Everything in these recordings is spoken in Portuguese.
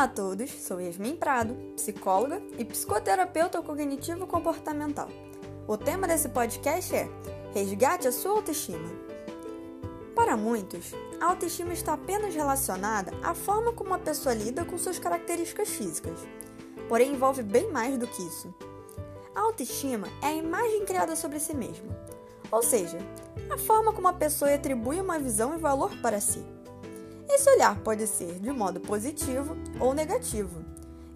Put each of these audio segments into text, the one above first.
Olá a todos, sou Yasmin Prado, psicóloga e psicoterapeuta cognitivo comportamental. O tema desse podcast é Resgate a sua autoestima. Para muitos, a autoestima está apenas relacionada à forma como a pessoa lida com suas características físicas. Porém, envolve bem mais do que isso. A autoestima é a imagem criada sobre si mesma, ou seja, a forma como a pessoa atribui uma visão e valor para si. Esse olhar pode ser de modo positivo ou negativo,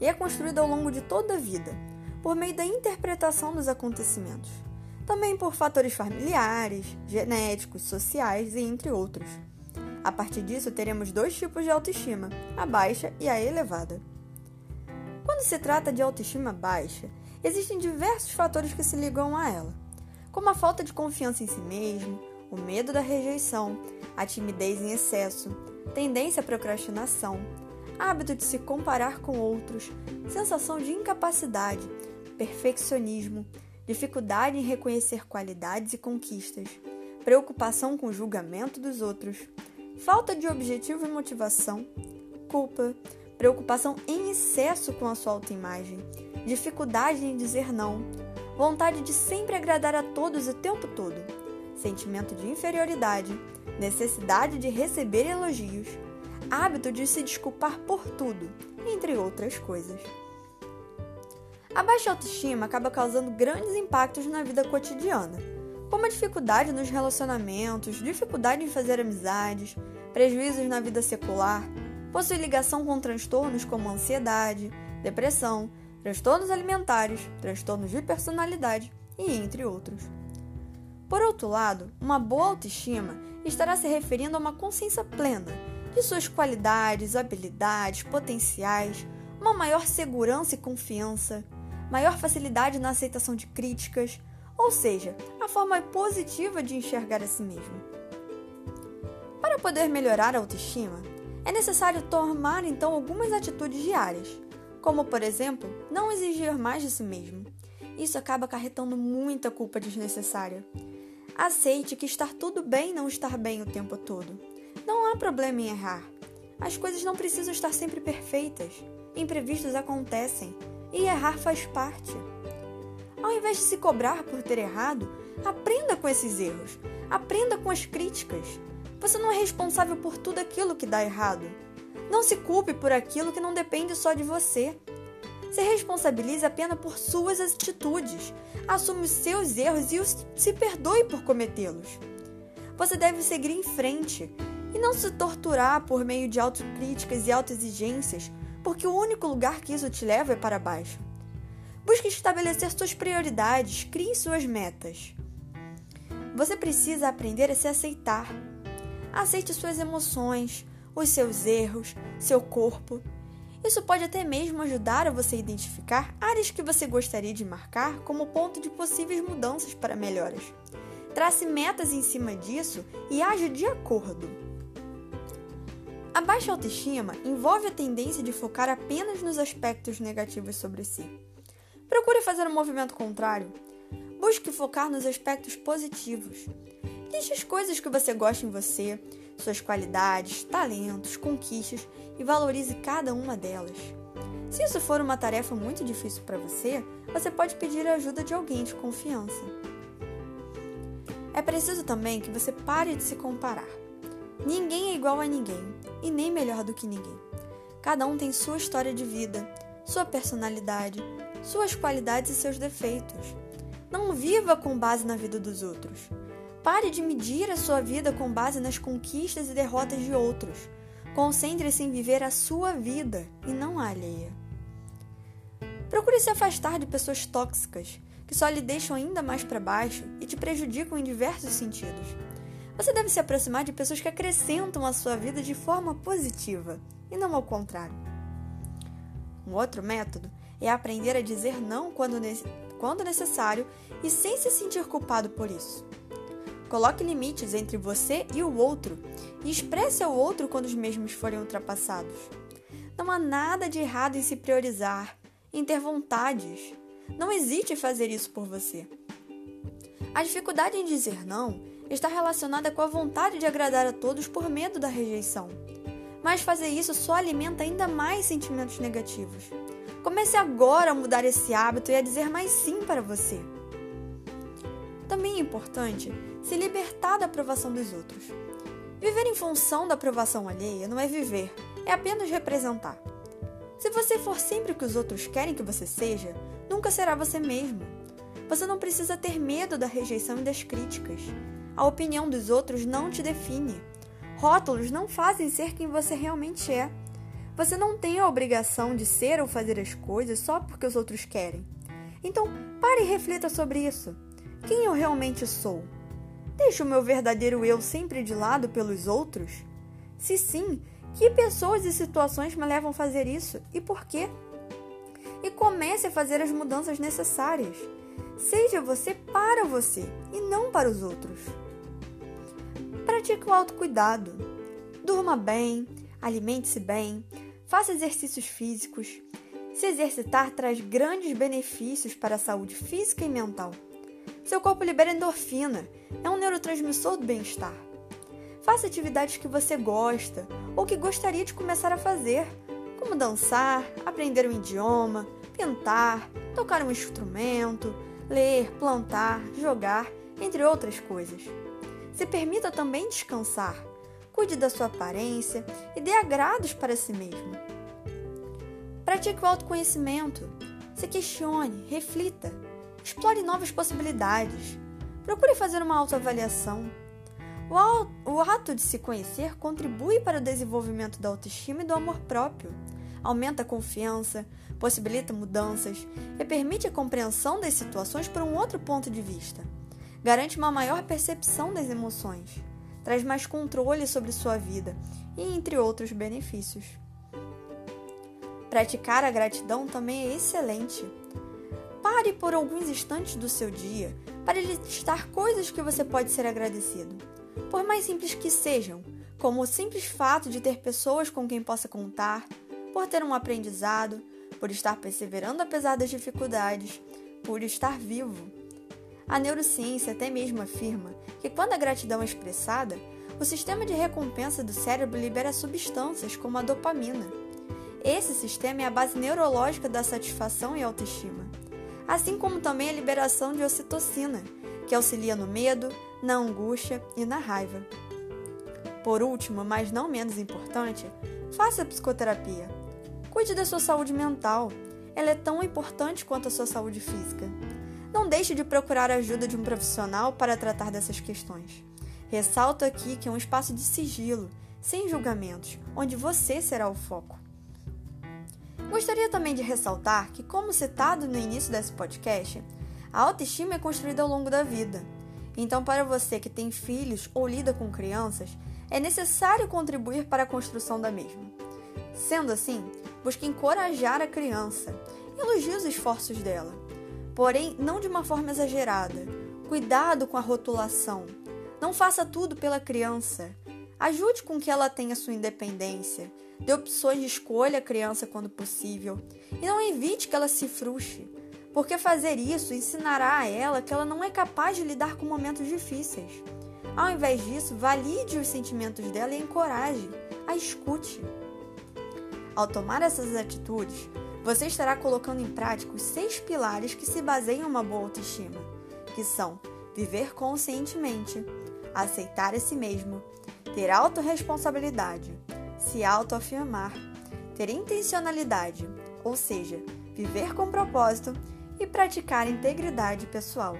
e é construído ao longo de toda a vida, por meio da interpretação dos acontecimentos, também por fatores familiares, genéticos, sociais e entre outros. A partir disso, teremos dois tipos de autoestima, a baixa e a elevada. Quando se trata de autoestima baixa, existem diversos fatores que se ligam a ela, como a falta de confiança em si mesmo, o medo da rejeição, a timidez em excesso, tendência à procrastinação, hábito de se comparar com outros, sensação de incapacidade, perfeccionismo, dificuldade em reconhecer qualidades e conquistas, preocupação com o julgamento dos outros, falta de objetivo e motivação, culpa, preocupação em excesso com a sua autoimagem, dificuldade em dizer não, vontade de sempre agradar a todos o tempo todo, sentimento de inferioridade, necessidade de receber elogios, hábito de se desculpar por tudo, entre outras coisas. A baixa autoestima acaba causando grandes impactos na vida cotidiana, como a dificuldade nos relacionamentos, dificuldade em fazer amizades, prejuízos na vida secular, possui ligação com transtornos como ansiedade, depressão, transtornos alimentares, transtornos de personalidade e entre outros. Por outro lado, uma boa autoestima estará se referindo a uma consciência plena de suas qualidades, habilidades, potenciais, uma maior segurança e confiança, maior facilidade na aceitação de críticas, ou seja, a forma positiva de enxergar a si mesmo. Para poder melhorar a autoestima, é necessário tomar então algumas atitudes diárias, como por exemplo, não exigir mais de si mesmo. Isso acaba acarretando muita culpa desnecessária Aceite que estar tudo bem não estar bem o tempo todo. Não há problema em errar. As coisas não precisam estar sempre perfeitas. Imprevistos acontecem e errar faz parte. Ao invés de se cobrar por ter errado, aprenda com esses erros. Aprenda com as críticas. Você não é responsável por tudo aquilo que dá errado. Não se culpe por aquilo que não depende só de você. Se responsabilize apenas por suas atitudes, assume os seus erros e os, se perdoe por cometê-los. Você deve seguir em frente e não se torturar por meio de autocríticas e autoexigências, porque o único lugar que isso te leva é para baixo. Busque estabelecer suas prioridades, crie suas metas. Você precisa aprender a se aceitar. Aceite suas emoções, os seus erros, seu corpo isso pode até mesmo ajudar a você identificar áreas que você gostaria de marcar como ponto de possíveis mudanças para melhoras. Trace metas em cima disso e age de acordo. A baixa autoestima envolve a tendência de focar apenas nos aspectos negativos sobre si. Procure fazer um movimento contrário. Busque focar nos aspectos positivos. Liste as coisas que você gosta em você, suas qualidades, talentos, conquistas e valorize cada uma delas. Se isso for uma tarefa muito difícil para você, você pode pedir a ajuda de alguém de confiança. É preciso também que você pare de se comparar. Ninguém é igual a ninguém e nem melhor do que ninguém. Cada um tem sua história de vida, sua personalidade, suas qualidades e seus defeitos. Não viva com base na vida dos outros. Pare de medir a sua vida com base nas conquistas e derrotas de outros. Concentre-se em viver a sua vida e não a alheia. Procure se afastar de pessoas tóxicas que só lhe deixam ainda mais para baixo e te prejudicam em diversos sentidos. Você deve se aproximar de pessoas que acrescentam a sua vida de forma positiva e não ao contrário. Um outro método é aprender a dizer não quando, quando necessário e sem se sentir culpado por isso. Coloque limites entre você e o outro e expresse ao outro quando os mesmos forem ultrapassados. Não há nada de errado em se priorizar, em ter vontades. Não hesite em fazer isso por você. A dificuldade em dizer não está relacionada com a vontade de agradar a todos por medo da rejeição. mas fazer isso só alimenta ainda mais sentimentos negativos. Comece agora a mudar esse hábito e a dizer mais sim para você. Também é importante se libertar da aprovação dos outros. Viver em função da aprovação alheia não é viver, é apenas representar. Se você for sempre o que os outros querem que você seja, nunca será você mesmo. Você não precisa ter medo da rejeição e das críticas. A opinião dos outros não te define. Rótulos não fazem ser quem você realmente é. Você não tem a obrigação de ser ou fazer as coisas só porque os outros querem. Então, pare e reflita sobre isso. Quem eu realmente sou? Deixo o meu verdadeiro eu sempre de lado pelos outros? Se sim, que pessoas e situações me levam a fazer isso e por quê? E comece a fazer as mudanças necessárias. Seja você para você e não para os outros. Pratique o autocuidado. Durma bem, alimente-se bem, faça exercícios físicos. Se exercitar traz grandes benefícios para a saúde física e mental. Seu corpo libera endorfina, é um neurotransmissor do bem-estar. Faça atividades que você gosta ou que gostaria de começar a fazer, como dançar, aprender um idioma, pintar, tocar um instrumento, ler, plantar, jogar, entre outras coisas. Se permita também descansar. Cuide da sua aparência e dê agrados para si mesmo. Pratique o autoconhecimento. Se questione, reflita Explore novas possibilidades. Procure fazer uma autoavaliação. O ato de se conhecer contribui para o desenvolvimento da autoestima e do amor próprio. Aumenta a confiança, possibilita mudanças e permite a compreensão das situações por um outro ponto de vista. Garante uma maior percepção das emoções. Traz mais controle sobre sua vida e entre outros benefícios. Praticar a gratidão também é excelente. Pare por alguns instantes do seu dia para listar coisas que você pode ser agradecido. Por mais simples que sejam, como o simples fato de ter pessoas com quem possa contar, por ter um aprendizado, por estar perseverando apesar das dificuldades, por estar vivo. A neurociência até mesmo afirma que quando a gratidão é expressada, o sistema de recompensa do cérebro libera substâncias como a dopamina. Esse sistema é a base neurológica da satisfação e autoestima assim como também a liberação de ocitocina, que auxilia no medo, na angústia e na raiva. Por último, mas não menos importante, faça psicoterapia. Cuide da sua saúde mental. Ela é tão importante quanto a sua saúde física. Não deixe de procurar a ajuda de um profissional para tratar dessas questões. Ressalto aqui que é um espaço de sigilo, sem julgamentos, onde você será o foco. Gostaria também de ressaltar que, como citado no início desse podcast, a autoestima é construída ao longo da vida. Então, para você que tem filhos ou lida com crianças, é necessário contribuir para a construção da mesma. Sendo assim, busque encorajar a criança, elogie os esforços dela, porém não de uma forma exagerada. Cuidado com a rotulação. Não faça tudo pela criança. Ajude com que ela tenha sua independência Dê opções de escolha à criança quando possível e não evite que ela se frustre, porque fazer isso ensinará a ela que ela não é capaz de lidar com momentos difíceis. Ao invés disso, valide os sentimentos dela e encoraje, a escute. Ao tomar essas atitudes, você estará colocando em prática os seis pilares que se baseiam em uma boa autoestima, que são viver conscientemente, aceitar a si mesmo, ter autorresponsabilidade, se autoafirmar, ter intencionalidade, ou seja, viver com propósito e praticar integridade pessoal.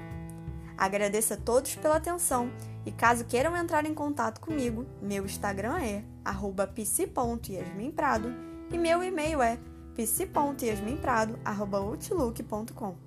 Agradeço a todos pela atenção e caso queiram entrar em contato comigo, meu Instagram é psi.yasminprado e meu e-mail é psi.yasminprado.outlook.com.